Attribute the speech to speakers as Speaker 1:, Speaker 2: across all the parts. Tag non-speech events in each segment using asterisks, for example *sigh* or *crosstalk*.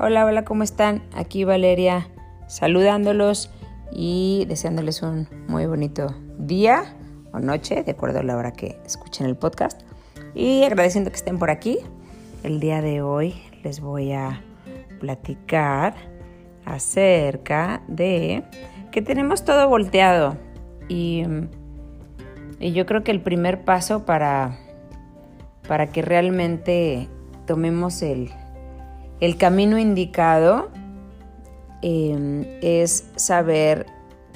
Speaker 1: Hola, hola, ¿cómo están? Aquí Valeria saludándolos y deseándoles un muy bonito día o noche, de acuerdo a la hora que escuchen el podcast. Y agradeciendo que estén por aquí. El día de hoy les voy a platicar acerca de que tenemos todo volteado. Y, y yo creo que el primer paso para, para que realmente tomemos el, el camino indicado em, es saber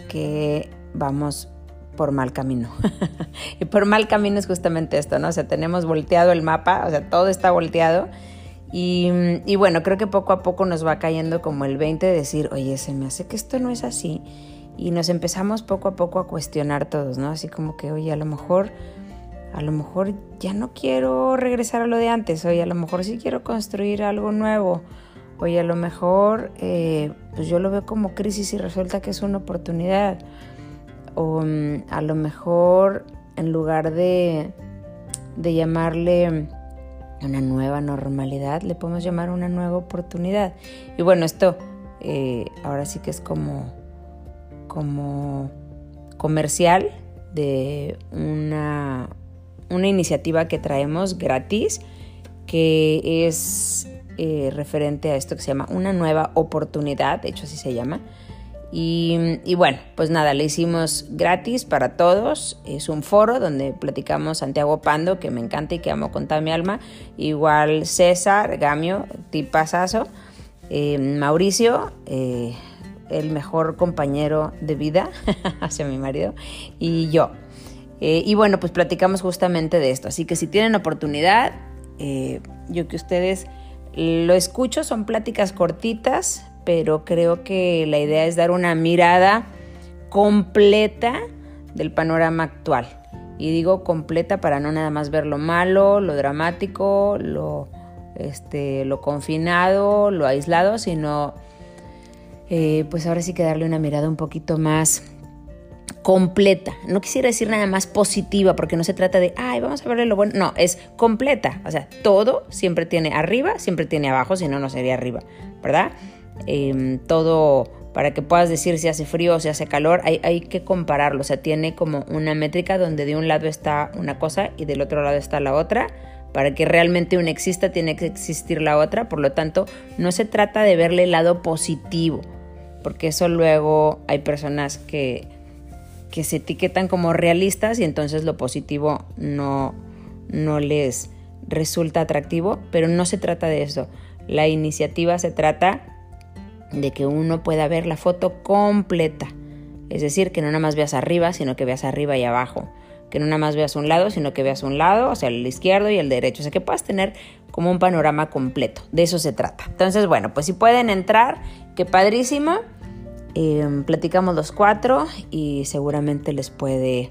Speaker 1: que vamos por mal camino. *laughs* y por mal camino es justamente esto, ¿no? O sea, tenemos volteado el mapa, o sea, todo está volteado. Y, y, bueno, creo que poco a poco nos va cayendo como el 20 de decir, oye, se me hace que esto no es así. Y nos empezamos poco a poco a cuestionar todos, ¿no? Así como que, oye, a lo mejor a lo mejor ya no quiero regresar a lo de antes, oye, a lo mejor sí quiero construir algo nuevo, oye, a lo mejor eh, pues yo lo veo como crisis y resulta que es una oportunidad, o mm, a lo mejor en lugar de, de llamarle una nueva normalidad, le podemos llamar una nueva oportunidad. Y bueno, esto eh, ahora sí que es como, como comercial de una una iniciativa que traemos gratis que es eh, referente a esto que se llama una nueva oportunidad, de hecho así se llama. Y, bueno, pues nada, le hicimos gratis para todos. Es un foro donde platicamos Santiago Pando, que me encanta y que amo con toda mi alma. Igual César, Gamio, tipazazo. Eh, Mauricio, eh, el mejor compañero de vida *laughs* hacia mi marido. Y yo. Eh, y bueno, pues platicamos justamente de esto. Así que si tienen oportunidad, eh, yo que ustedes lo escucho, son pláticas cortitas, pero creo que la idea es dar una mirada completa del panorama actual. Y digo completa para no nada más ver lo malo, lo dramático, lo, este, lo confinado, lo aislado, sino eh, pues ahora sí que darle una mirada un poquito más completa. No quisiera decir nada más positiva porque no se trata de, ay, vamos a verle lo bueno. No, es completa. O sea, todo siempre tiene arriba, siempre tiene abajo, si no, no sería arriba, ¿verdad? Em, todo, para que puedas decir si hace frío o si hace calor, hay, hay que compararlo. O sea, tiene como una métrica donde de un lado está una cosa y del otro lado está la otra. Para que realmente una exista, tiene que existir la otra. Por lo tanto, no se trata de verle el lado positivo, porque eso luego hay personas que que se etiquetan como realistas y entonces lo positivo no, no les resulta atractivo, pero no se trata de eso. La iniciativa se trata de que uno pueda ver la foto completa. Es decir, que no nada más veas arriba, sino que veas arriba y abajo. Que no nada más veas un lado, sino que veas un lado, o sea, el izquierdo y el derecho. O sea, que puedas tener como un panorama completo. De eso se trata. Entonces, bueno, pues si pueden entrar, qué padrísimo. Em, platicamos los cuatro y seguramente les puede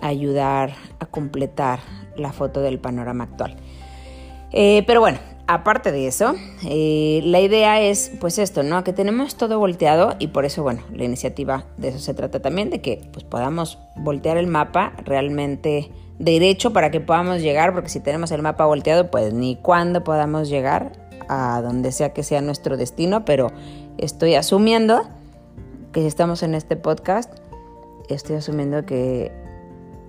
Speaker 1: ayudar a completar la foto del panorama actual. Eh, pero bueno, aparte de eso, eh, la idea es pues esto, ¿no? Que tenemos todo volteado y por eso, bueno, la iniciativa de eso se trata también, de que pues podamos voltear el mapa realmente derecho para que podamos llegar, porque si tenemos el mapa volteado, pues ni cuándo podamos llegar a donde sea que sea nuestro destino, pero estoy asumiendo que estamos en este podcast, estoy asumiendo que,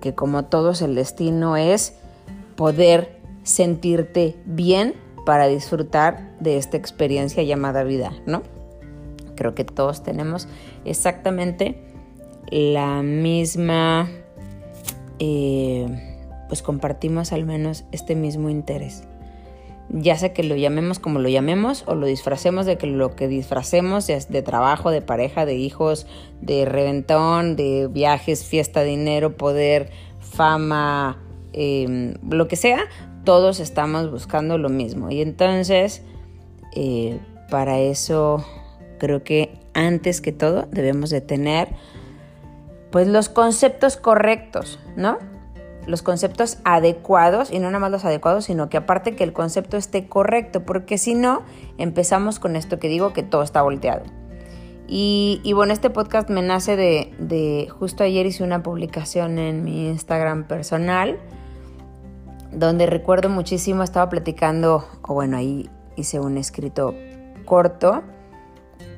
Speaker 1: que como todos el destino es poder sentirte bien para disfrutar de esta experiencia llamada vida, ¿no? Creo que todos tenemos exactamente la misma, eh, pues compartimos al menos este mismo interés ya sea que lo llamemos como lo llamemos o lo disfracemos de que lo que disfracemos es de trabajo, de pareja, de hijos, de reventón, de viajes, fiesta, dinero, poder, fama, em, lo que sea, todos estamos buscando lo mismo. Y entonces, eh, para eso creo que antes que todo debemos de tener pues los conceptos correctos, ¿no? Los conceptos adecuados y no nada más los adecuados, sino que aparte que el concepto esté correcto, porque si no, empezamos con esto que digo que todo está volteado. Y, bueno, este podcast me nace de, de, justo ayer hice una publicación en mi Instagram personal, donde recuerdo muchísimo, estaba platicando, o bueno, ahí hice un escrito corto,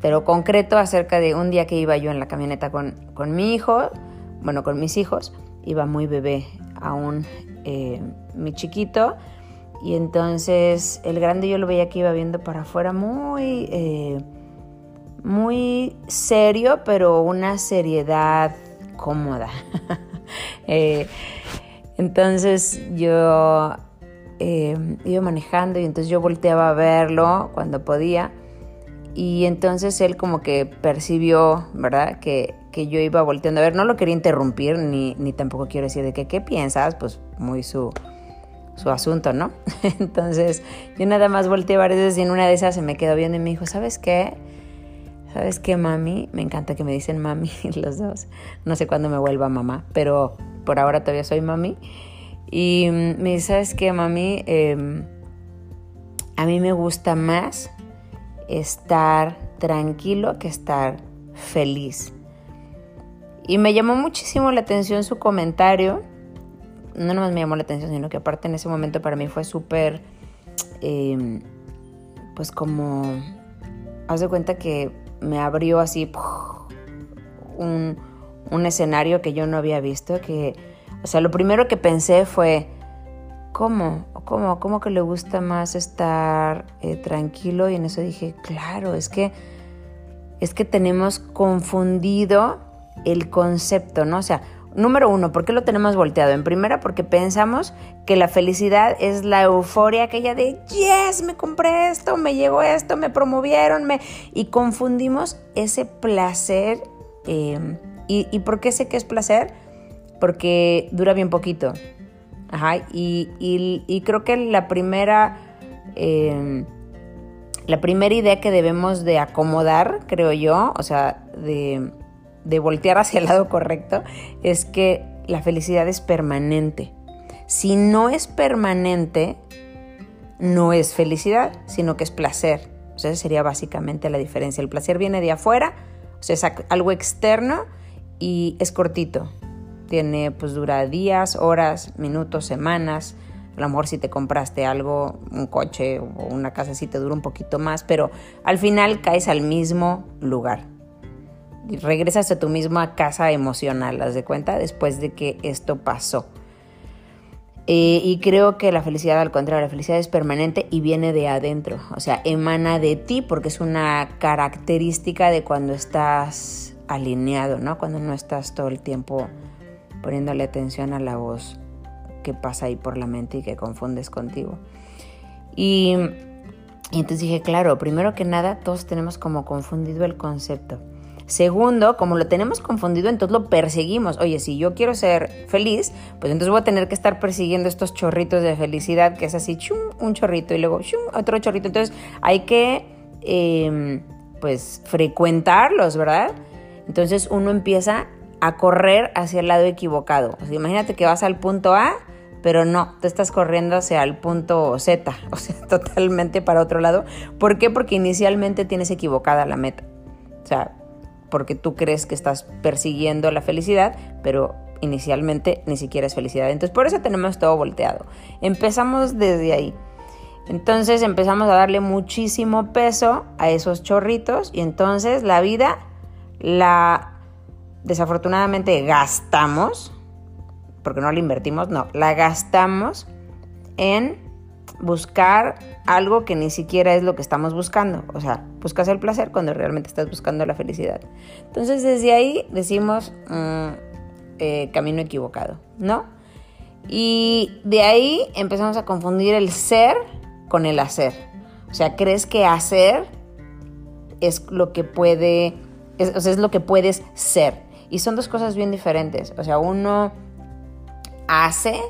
Speaker 1: pero concreto acerca de un día que iba yo en la camioneta con, con mi hijo, bueno, con mis hijos, iba muy bebé aún eh, mi chiquito, y entonces el grande yo lo veía que iba viendo para afuera muy, eh, muy serio, pero una seriedad cómoda. *laughs* Eh, entonces yo iba manejando y entonces yo volteaba a verlo cuando podía y entonces él como que percibió, ¿verdad? Que, yo iba volteando a ver, no lo quería interrumpir, ni, ni tampoco quiero decir de que, ¿qué piensas? Pues muy su, su asunto, ¿no? *laughs* entonces yo nada más volteé varias veces y en una de esas se me quedó viendo y me dijo, ¿sabes qué? ¿Sabes qué, mami? Me encanta que me dicen mami *laughs* los dos. No sé cuándo me vuelva mamá, pero por ahora todavía soy mami. Y me dice, ¿sabes qué, mami? Em, a mí me gusta más estar tranquilo que estar feliz. Y me llamó muchísimo la atención su comentario. No nomás me llamó la atención, sino que aparte en ese momento para mí fue súper, em, pues como, haz de cuenta que me abrió así un, un escenario que yo no había visto, que, o sea, lo primero que pensé fue, ¿cómo? ¿Cómo? ¿Cómo que le gusta más estar eh, tranquilo? Y en eso dije, claro, es que, es que tenemos confundido el concepto, ¿no? O sea, número uno, ¿por qué lo tenemos volteado? En primera, porque pensamos que la felicidad es la euforia aquella de, yes, me compré esto, me llegó esto, me promovieron, me... Y confundimos ese placer. Eh, ¿y, ¿Y por qué sé que es placer? Porque dura bien poquito. Ajá, y, creo que la primera, em, la primera idea que debemos de acomodar, creo yo, o sea, de, de voltear hacia el lado correcto, es que la felicidad es permanente. Si no es permanente, no es felicidad, sino que es placer. O sea, esa sería básicamente la diferencia. El placer viene de afuera, o sea, es algo externo y es cortito. Tiene, pues dura días, horas, minutos, semanas. A lo mejor si te compraste algo, un coche o una casa, sí te dura un poquito más, pero al final caes al mismo lugar. Y regresas a tu misma casa emocional, ¿las de cuenta? Después de que esto pasó. Eh, y creo que la felicidad, al contrario, la felicidad es permanente y viene de adentro. O sea, emana de ti porque es una característica de cuando estás alineado, ¿no? Cuando no estás todo el tiempo poniéndole atención a la voz que pasa ahí por la mente y que confundes contigo. Y, entonces dije, claro, primero que nada, todos tenemos como confundido el concepto. Segundo, como lo tenemos confundido, entonces lo perseguimos. Oye, si yo quiero ser feliz, pues entonces voy a tener que estar persiguiendo estos chorritos de felicidad, que es así, chum, un chorrito y luego otro chorrito. Entonces hay que, em, pues, frecuentarlos, ¿verdad? Entonces uno empieza a correr hacia el lado equivocado. Imagínate que vas al punto A, pero no, te estás corriendo hacia el punto Z, *laughs* o sea, totalmente para otro lado. ¿Por qué? Porque inicialmente tienes equivocada la meta. O sea, porque tú crees que estás persiguiendo la felicidad, pero inicialmente ni siquiera es felicidad. Entonces, por eso tenemos todo volteado. Empezamos desde ahí. Entonces empezamos a darle muchísimo peso a esos chorritos y entonces la vida la desafortunadamente gastamos, porque no la invertimos, no, la gastamos en buscar algo que ni siquiera es lo que estamos buscando. O sea, buscas el placer cuando realmente estás buscando la felicidad. Entonces desde ahí decimos mm, eh, camino equivocado, ¿no? Y de ahí empezamos a confundir el ser con el hacer. O sea, crees que hacer es lo que puede, o sea, es lo que puedes ser. Y son dos cosas bien diferentes. O sea, uno hace,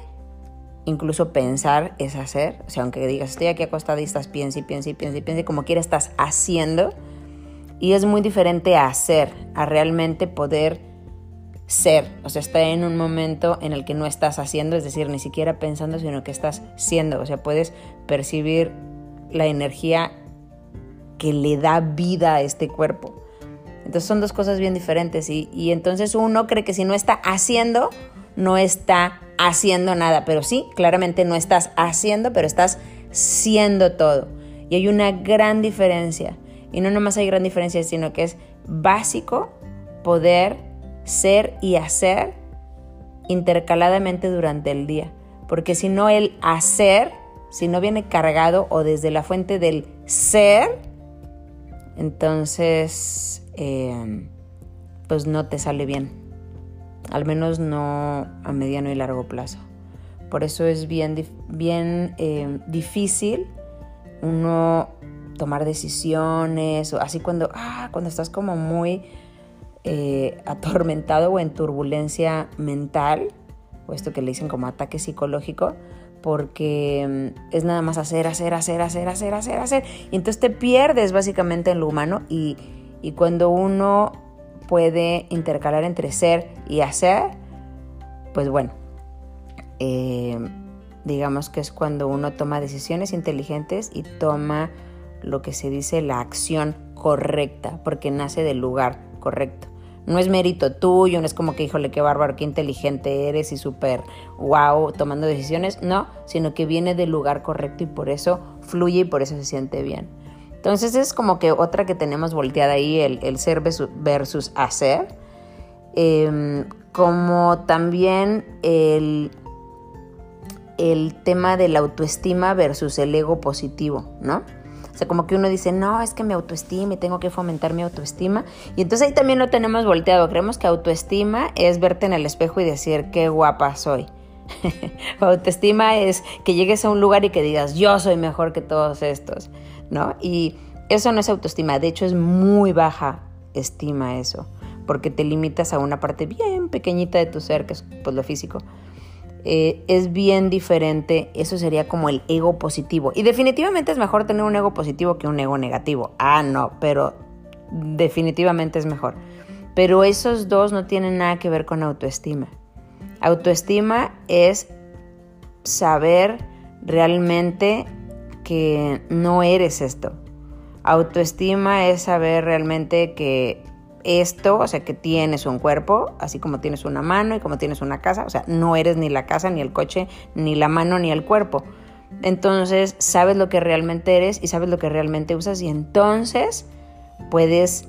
Speaker 1: incluso pensar es hacer. O sea, aunque digas, estoy aquí acostada y estás piensa y piensa y piensa y piensa, como quiera estás haciendo. Y es muy diferente a hacer, a realmente poder ser. O sea, estar en un momento en el que no estás haciendo, es decir, ni siquiera pensando, sino que estás siendo. O sea, puedes percibir la energía que le da vida a este cuerpo. Entonces son dos cosas bien diferentes y, entonces uno cree que si no está haciendo, no está haciendo nada, pero sí, claramente no estás haciendo, pero estás siendo todo. Y hay una gran diferencia. Y no nomás hay gran diferencia, sino que es básico poder ser y hacer intercaladamente durante el día. Porque si no el hacer, si no viene cargado o desde la fuente del ser, entonces eh, pues no te sale bien. Al menos no a mediano y largo plazo. Por eso es bien, bien eh, difícil uno tomar decisiones, o así cuando, ah, cuando estás como muy eh, atormentado o en turbulencia mental, o esto que le dicen como ataque psicológico, porque mm, es nada más hacer, hacer, hacer, hacer, hacer, hacer, hacer. Y entonces te pierdes básicamente en lo humano y, cuando uno puede intercalar entre ser y hacer, pues bueno, eh, digamos que es cuando uno toma decisiones inteligentes y toma lo que se dice la acción correcta, porque nace del lugar correcto. No es mérito tuyo, no es como que, híjole, qué bárbaro, qué inteligente eres y súper wow tomando decisiones. No, sino que viene del lugar correcto y por eso fluye y por eso se siente bien. Entonces es como que otra que tenemos volteada ahí, el, ser versus hacer. Em, como también el, el tema de la autoestima versus el ego positivo, ¿no? O sea, como que uno dice, no, es que mi autoestima y tengo que fomentar mi autoestima. Y entonces ahí también lo tenemos volteado. Creemos que autoestima es verte en el espejo y decir, qué guapa soy. *laughs* autoestima es que llegues a un lugar y que digas, yo soy mejor que todos estos, ¿no? Y eso no es autoestima, de hecho es muy baja estima eso, porque te limitas a una parte bien pequeñita de tu ser, que es pues, lo físico. Eh, es bien diferente, eso sería como el ego positivo. Y definitivamente es mejor tener un ego positivo que un ego negativo. Ah, no, pero definitivamente es mejor. Pero esos dos no tienen nada que ver con autoestima. Autoestima es saber realmente que no eres esto. Autoestima es saber realmente que esto, o sea, que tienes un cuerpo, así como tienes una mano y como tienes una casa, o sea, no eres ni la casa, ni el coche, ni la mano, ni el cuerpo. Entonces, sabes lo que realmente eres y sabes lo que realmente usas y entonces puedes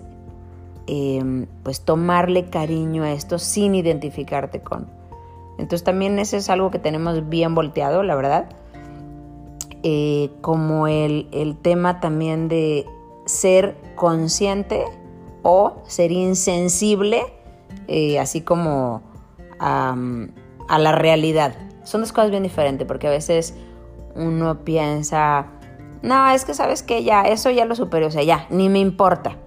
Speaker 1: em, pues tomarle cariño a esto sin identificarte con. Entonces también eso es algo que tenemos bien volteado, la verdad. Eh, como el, el tema también de ser consciente o ser insensible, eh, así como a la realidad. Son dos cosas bien diferentes porque a veces uno piensa, no, es que sabes que ya, eso ya lo superé, o sea, ya, ni me importa.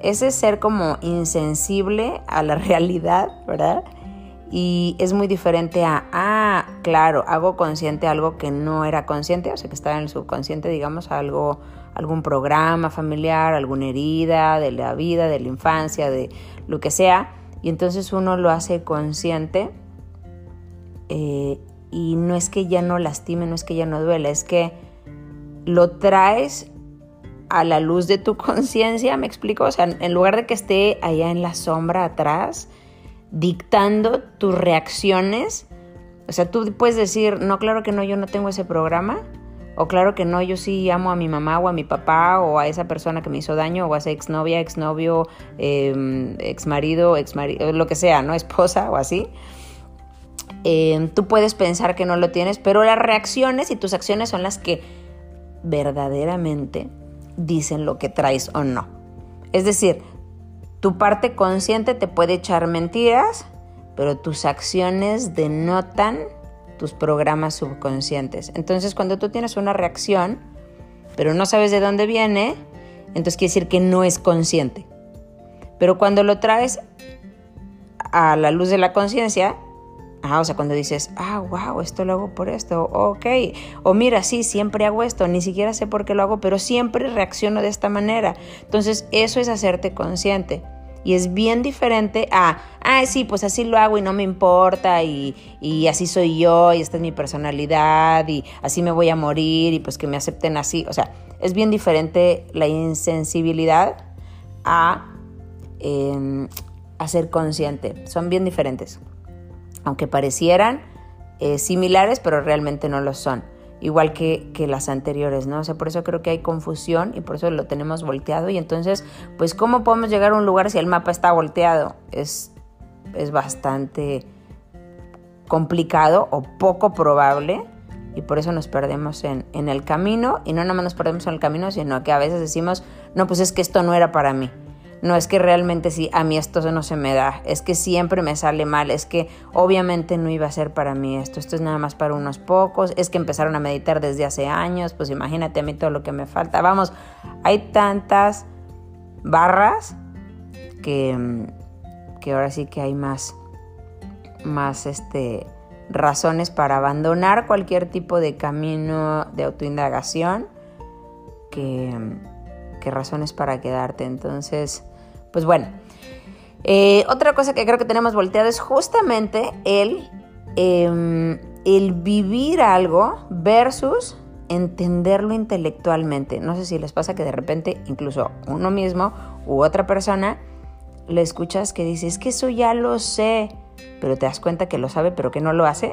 Speaker 1: Ese es ser como insensible a la *laughs* realidad, ¿verdad? Y es muy diferente a, ah, claro, hago consciente algo que no era consciente, o sea, que estaba en el subconsciente, digamos, algo algún programa familiar, alguna herida de la vida, de la infancia, de lo que sea, y entonces uno lo hace consciente eh, y no es que ya no lastime, no es que ya no duele, es que lo traes a la luz de tu *laughs* conciencia, me explico, o sea, en lugar de que esté allá en la sombra atrás, dictando tus reacciones, o sea, tú puedes decir, no, claro que no, yo no tengo ese programa, o claro que no, yo sí amo a mi mamá o a mi papá o a esa persona que me hizo daño o a esa exnovia, exnovio, eh, exmarido, exmarido, lo que sea, ¿no? *laughs* Esposa o así. Em, tú puedes pensar que no lo tienes, pero las reacciones y tus acciones son las que verdaderamente dicen lo que traes o no. Es decir, tu parte consciente te puede echar mentiras, pero tus acciones denotan tus programas subconscientes. Entonces, cuando tú tienes una reacción, pero no sabes de dónde viene, entonces quiere decir que no es consciente. Pero cuando lo traes a la luz de la conciencia, ah, o sea, cuando dices, ah, wow, esto lo hago por esto, ok, o mira, sí, siempre hago esto, ni siquiera sé por qué lo hago, pero siempre reacciono de esta manera. Entonces, eso es hacerte consciente. Y es bien diferente a, ah, sí, pues así lo hago y no me importa y, así soy yo y esta es mi personalidad y así me voy a morir y pues que me acepten así. O sea, es bien diferente la insensibilidad a, em, ser consciente. Son bien diferentes. Aunque parecieran eh, similares, pero realmente no lo son. Igual que, que, las anteriores, ¿no? O sea, por eso creo que hay confusión y por eso lo tenemos volteado. Y entonces, pues, ¿cómo podemos llegar a un lugar si el mapa está volteado? Es, es bastante complicado o poco probable y por eso nos perdemos en, en, el camino y no nada más nos perdemos en el camino, sino que a veces decimos, no, pues es que esto no era para mí. No es que realmente sí, a mí esto no se me da, es que siempre me sale mal, es que obviamente no iba a ser para mí esto, esto es nada más para unos pocos, es que empezaron a meditar desde hace años, pues imagínate a mí todo lo que me falta. Vamos, hay tantas barras que, que ahora sí que hay más, más este, razones para abandonar cualquier tipo de camino de autoindagación que, razones para quedarte. Entonces, pues bueno, eh, otra cosa que creo que tenemos volteado es justamente el, em, el vivir algo versus entenderlo intelectualmente. No sé si les pasa que de repente incluso uno mismo u otra persona le escuchas que dice, es que eso ya lo sé, pero te das cuenta que lo sabe, pero que no lo hace.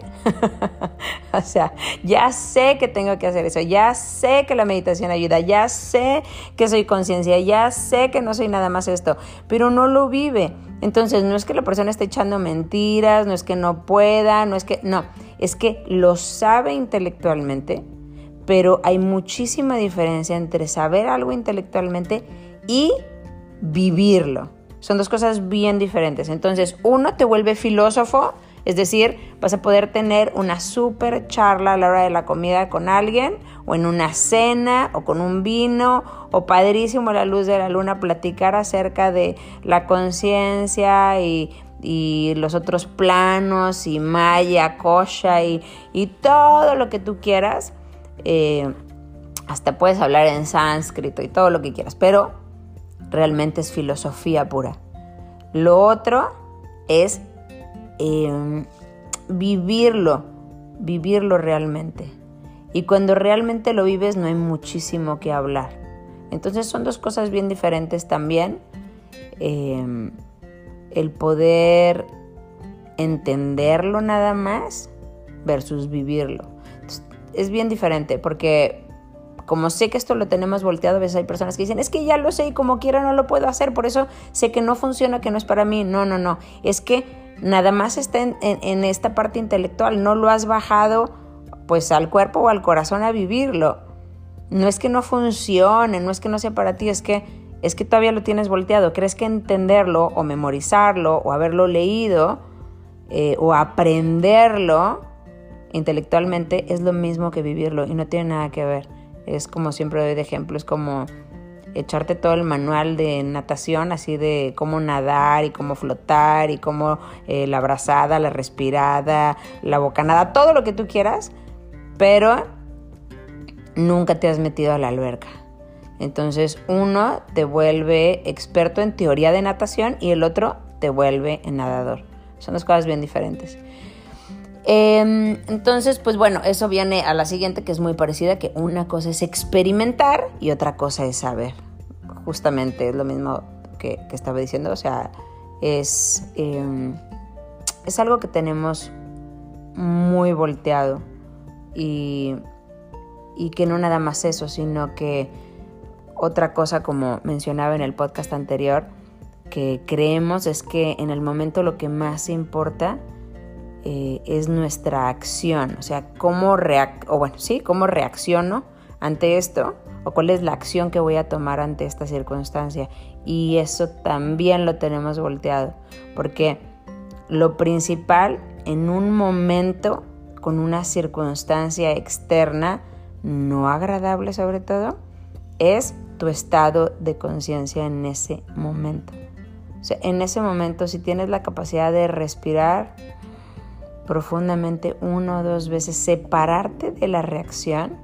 Speaker 1: *laughs* o sea, ya sé que tengo que hacer eso, ya sé que la meditación ayuda, ya sé que soy conciencia, ya sé que no soy nada más esto, pero no lo vive. Entonces, no es que la persona esté echando mentiras, no es que no pueda, no es que, no, es que lo sabe intelectualmente, pero hay muchísima diferencia entre saber algo intelectualmente y vivirlo. Son dos cosas bien diferentes. Entonces, uno te vuelve filósofo, es decir, vas a poder tener una súper charla a la hora de la comida con alguien, o en una cena, o con un vino, o padrísimo la luz de la luna, platicar acerca de la conciencia y, los otros planos, y Maya, Kosha, y, todo lo que tú quieras. Eh, hasta puedes hablar en sánscrito y todo lo que quieras, pero realmente es filosofía pura. Lo otro es em, vivirlo, vivirlo realmente. Y cuando realmente lo vives no hay muchísimo que hablar. Entonces son dos cosas bien diferentes también. Em, el poder entenderlo nada más versus vivirlo. es bien diferente porque como sé que esto lo tenemos volteado, a veces hay personas que dicen, es que ya lo sé y como quiera no lo puedo hacer, por eso sé que no funciona, que no es para mí. No, no, no. Es que nada más está en, esta parte intelectual, no lo has bajado pues al cuerpo o al corazón a vivirlo. No es que no funcione, no es que no sea para ti, es que es que todavía lo tienes volteado. Crees que entenderlo o memorizarlo o haberlo leído eh, o aprenderlo intelectualmente es lo mismo que vivirlo y no tiene nada que ver. Es como siempre doy de ejemplo, es como echarte todo el manual de natación, así de cómo nadar y cómo flotar y cómo eh, la abrazada, la respirada, la bocanada, todo lo que tú quieras, pero nunca te has metido a la alberca. Entonces uno te vuelve experto en teoría de natación y el otro te vuelve nadador. Son dos cosas bien diferentes. Em, entonces, pues bueno, eso viene a la siguiente que es muy parecida, que una cosa es experimentar y otra cosa es saber. Justamente es lo mismo que, estaba diciendo, o sea, es, em, es algo que tenemos muy volteado y, y que no nada más eso, sino que otra cosa como mencionaba en el podcast anterior, que creemos es que en el momento lo que más importa eh, es nuestra acción, o sea, cómo, o bueno, ¿sí? cómo reacciono ante esto o cuál es la acción que voy a tomar ante esta circunstancia. Y eso también lo tenemos volteado, porque lo principal en un momento con una circunstancia externa no agradable sobre todo, es tu estado de conciencia en ese momento. O sea, en ese momento si tienes la capacidad de respirar, profundamente una o dos veces, separarte de la reacción,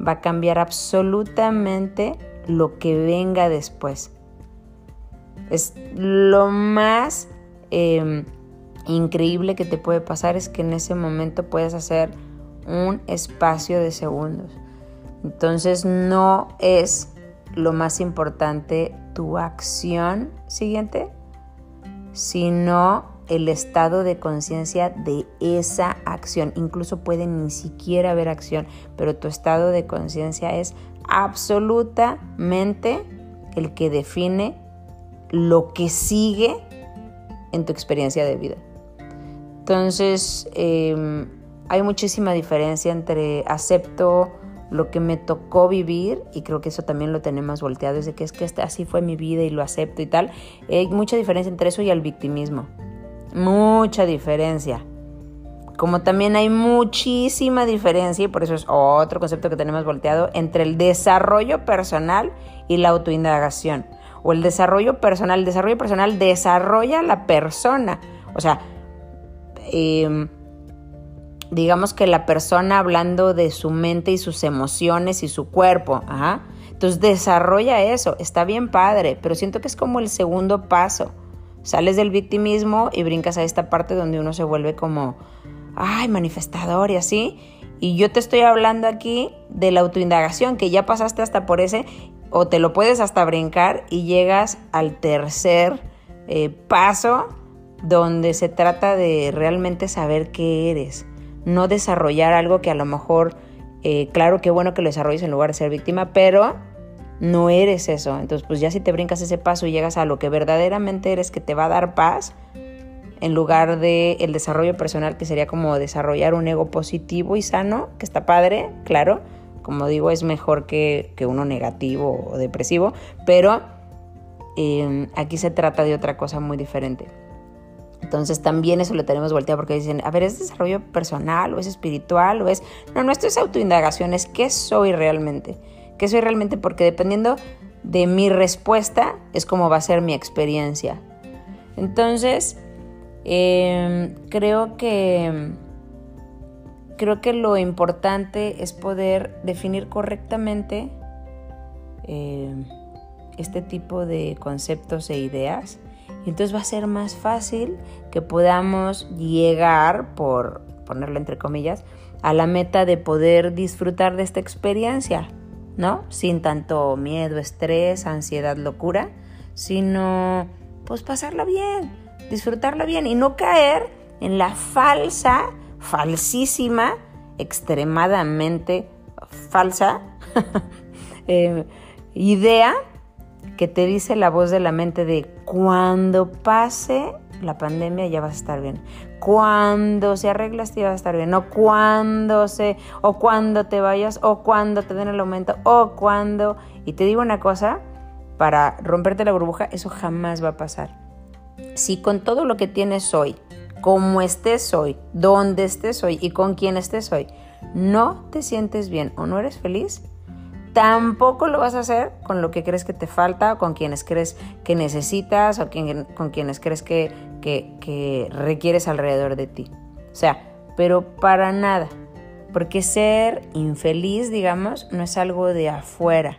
Speaker 1: va a cambiar absolutamente lo que venga después. Es lo más em, increíble que te puede pasar es que en ese momento puedes hacer un espacio de segundos. Entonces no es lo más importante tu acción siguiente, sino el estado de conciencia de esa acción. Incluso puede ni siquiera haber acción, pero tu estado de conciencia es absolutamente el que define lo que sigue en tu experiencia de vida. Entonces, em, hay muchísima diferencia entre acepto lo que me tocó vivir y creo que eso también lo tenemos volteado, es de que es que así fue mi vida y lo acepto y tal. Hay mucha diferencia entre eso y el victimismo. Mucha diferencia. Como también hay muchísima diferencia, y por eso es otro concepto que tenemos volteado, entre el desarrollo personal y la autoindagación. O el desarrollo personal. El desarrollo personal desarrolla la persona. O sea, eh, digamos que la persona hablando de su mente y sus emociones y su cuerpo. Entonces desarrolla eso, está bien padre, pero siento que es como el segundo paso. Sales del victimismo y brincas a esta parte donde uno se vuelve como, ay, manifestador y así. Y yo te estoy hablando aquí de la autoindagación, que ya pasaste hasta por ese, o te lo puedes hasta brincar y llegas al tercer eh, paso donde se trata de realmente saber qué eres no desarrollar algo que a lo mejor, eh, claro que bueno que lo desarrolles en lugar de ser víctima, pero no eres eso. Entonces, pues ya si te brincas ese paso y llegas a lo que verdaderamente eres, que te va a dar paz, en lugar de el desarrollo personal, que sería como desarrollar un ego positivo y sano, que está padre, claro. Como digo, es mejor que, uno negativo o depresivo, pero eh, aquí se trata de otra cosa muy diferente. Entonces también eso lo tenemos volteado porque dicen, a ver, ¿es desarrollo personal o es espiritual o es... No, no, esto es autoindagación, es qué soy realmente. ¿Qué soy realmente? Porque dependiendo de mi respuesta es como va a ser mi experiencia. Entonces, em, creo que... Creo que lo importante es poder definir correctamente em, este tipo de conceptos e ideas entonces va a ser más fácil que podamos llegar, por ponerlo entre comillas, a la meta de poder disfrutar de esta experiencia, ¿no? Sin tanto miedo, estrés, ansiedad, locura, sino pues pasarla bien, disfrutarla bien y no caer en la falsa, falsísima, extremadamente falsa *laughs* eh, idea que te dice la voz de la mente de cuando pase la pandemia ya vas a estar bien. Cuando se arreglas ya vas a estar bien. O cuando se, o cuando te vayas, o cuando te den el aumento, o cuando. Y te digo una cosa, para romperte la burbuja, eso jamás va a pasar. Si con todo lo que tienes hoy, como estés hoy, donde estés hoy y con quien estés hoy, no te sientes bien o no eres feliz, tampoco lo vas a hacer con lo que crees que te falta, o con quienes crees que necesitas o con quienes crees que, que requieres alrededor de ti. O sea, pero para nada. Porque ser infeliz, digamos, no es algo de afuera.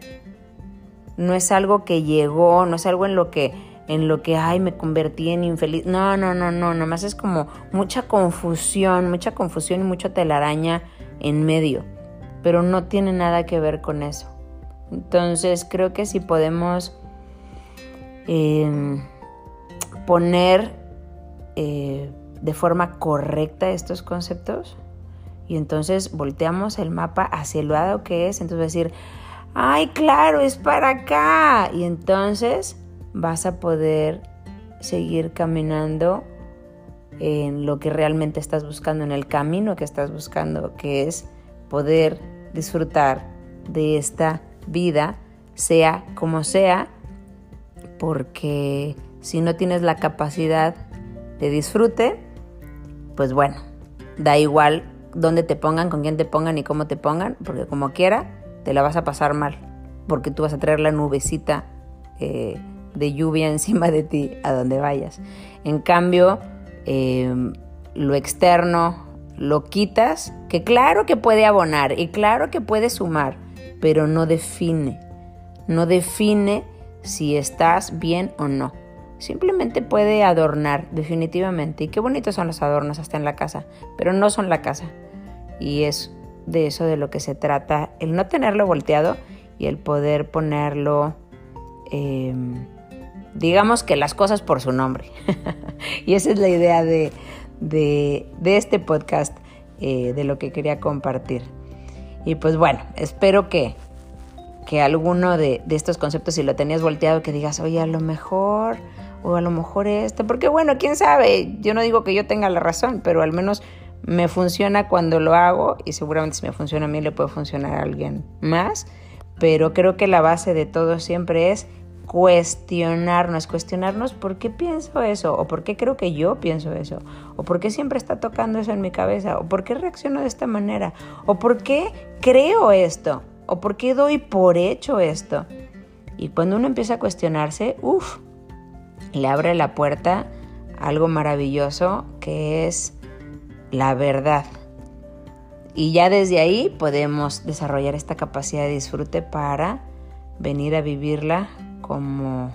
Speaker 1: No es algo que llegó, no es algo en lo que en lo que, ay, me convertí en infeliz. No, no, no, no, nomás es como mucha confusión, mucha confusión y mucha telaraña en medio pero no tiene nada que ver con eso. Entonces creo que si podemos em, poner eh, de forma correcta estos conceptos y entonces volteamos el mapa hacia el lado que es, entonces decir, ay, claro, es para acá. Y entonces vas a poder seguir caminando en lo que realmente estás buscando, en el camino que estás buscando, que es poder disfrutar de esta vida, sea como sea, porque si no tienes la capacidad de disfrute, pues bueno, da igual dónde te pongan, con quién te pongan y cómo te pongan, porque como quiera, te la vas a pasar mal, porque tú vas a traer la nubecita eh, de lluvia *laughs* encima de ti a donde vayas. En cambio, eh, lo externo, lo quitas, que claro que puede abonar y claro que puede sumar, pero no define, no define si estás bien o no. Simplemente puede adornar, definitivamente. Y qué bonitos son los adornos hasta en la casa, pero no son la casa. Y es de eso de lo que se trata, el no tenerlo volteado y el poder ponerlo em, digamos que las cosas por su nombre. *laughs* y esa es la idea de, este podcast, eh, de lo que quería compartir. Y pues bueno, espero que, que alguno de, de, estos conceptos, si lo tenías volteado, que digas, oye, a lo mejor, o a lo mejor este, porque bueno, quién sabe, yo no digo que yo tenga la razón, pero al menos me funciona cuando lo hago y seguramente si me funciona a mí le puede funcionar a alguien más, pero creo que la base de todo siempre es cuestionarnos, cuestionarnos por qué pienso eso, o por qué creo que yo pienso eso, o por qué siempre está tocando eso en mi cabeza, o por qué reacciono de esta manera, o por qué creo esto, o por qué doy por hecho esto. Y cuando uno empieza a cuestionarse, uff, le abre la puerta algo maravilloso que es la verdad. Y ya desde ahí podemos desarrollar esta capacidad de disfrute para venir a vivirla como,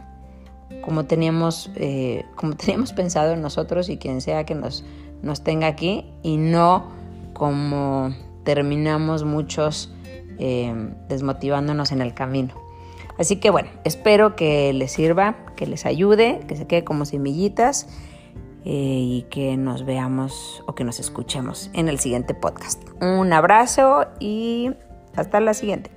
Speaker 1: como, teníamos, eh, como *laughs* teníamos pensado nosotros y quien sea que nos, nos tenga aquí y no como terminamos muchos eh, desmotivándonos en el camino. Así que bueno, espero que les sirva, que les ayude, que se quede como semillitas eh, y que nos veamos o que nos escuchemos en el siguiente podcast. Un abrazo y hasta la siguiente.